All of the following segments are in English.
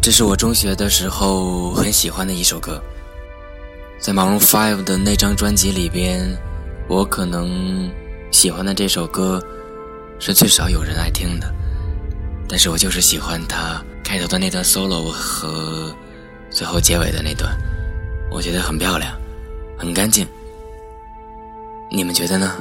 这是我中学的时候很喜欢的一首歌，在 Maroon Five 的那张专辑里边，我可能喜欢的这首歌是最少有人爱听的，但是我就是喜欢它开头的那段 solo 和最后结尾的那段，我觉得很漂亮，很干净，你们觉得呢？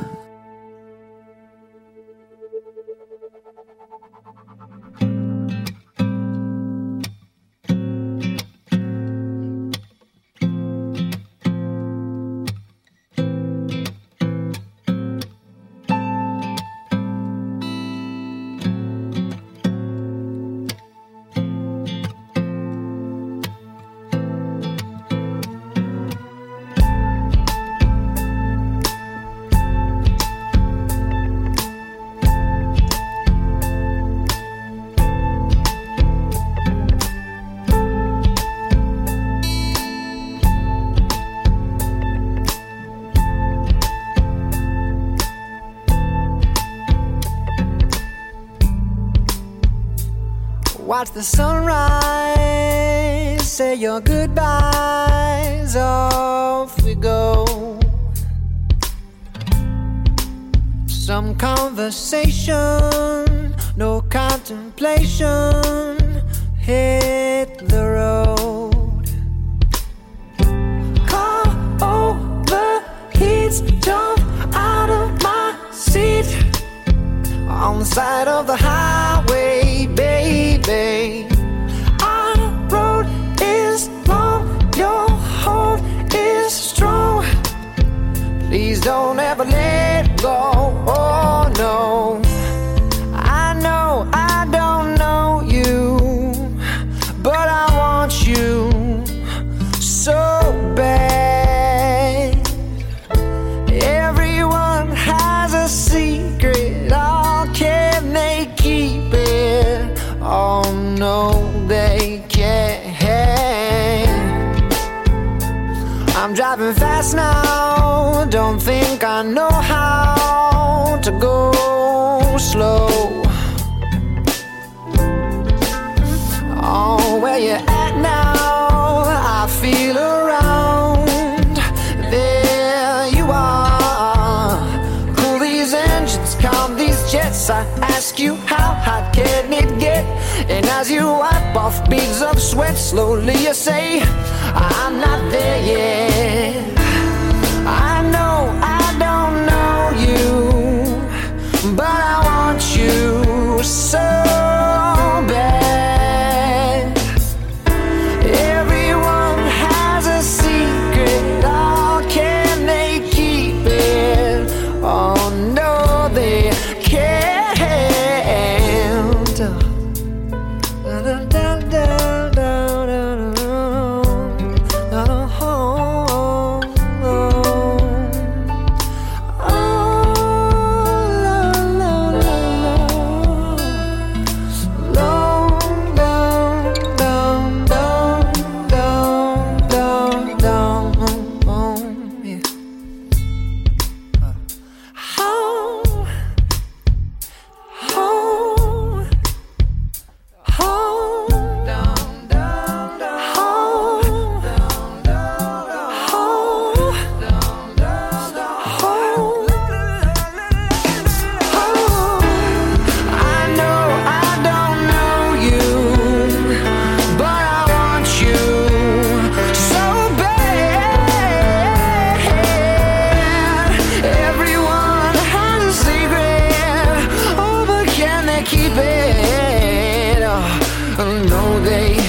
？Watch the sunrise, say your goodbyes, off we go. Some conversation, no contemplation, hit the road. Car overheats, jump out of my seat on the side of the highway, don't ever let go. Oh no. I know I don't know you, but I want you so bad. Everyone has a secret. Oh, can they keep it? Oh no, they can't. I'm driving fast now. Don't think I know how to go slow. Oh, where you at now? I feel around. There you are. Cool these engines, calm these jets. I ask you, how hot can it get? And as you wipe off beads of sweat, slowly you say, I'm not there yet. I know they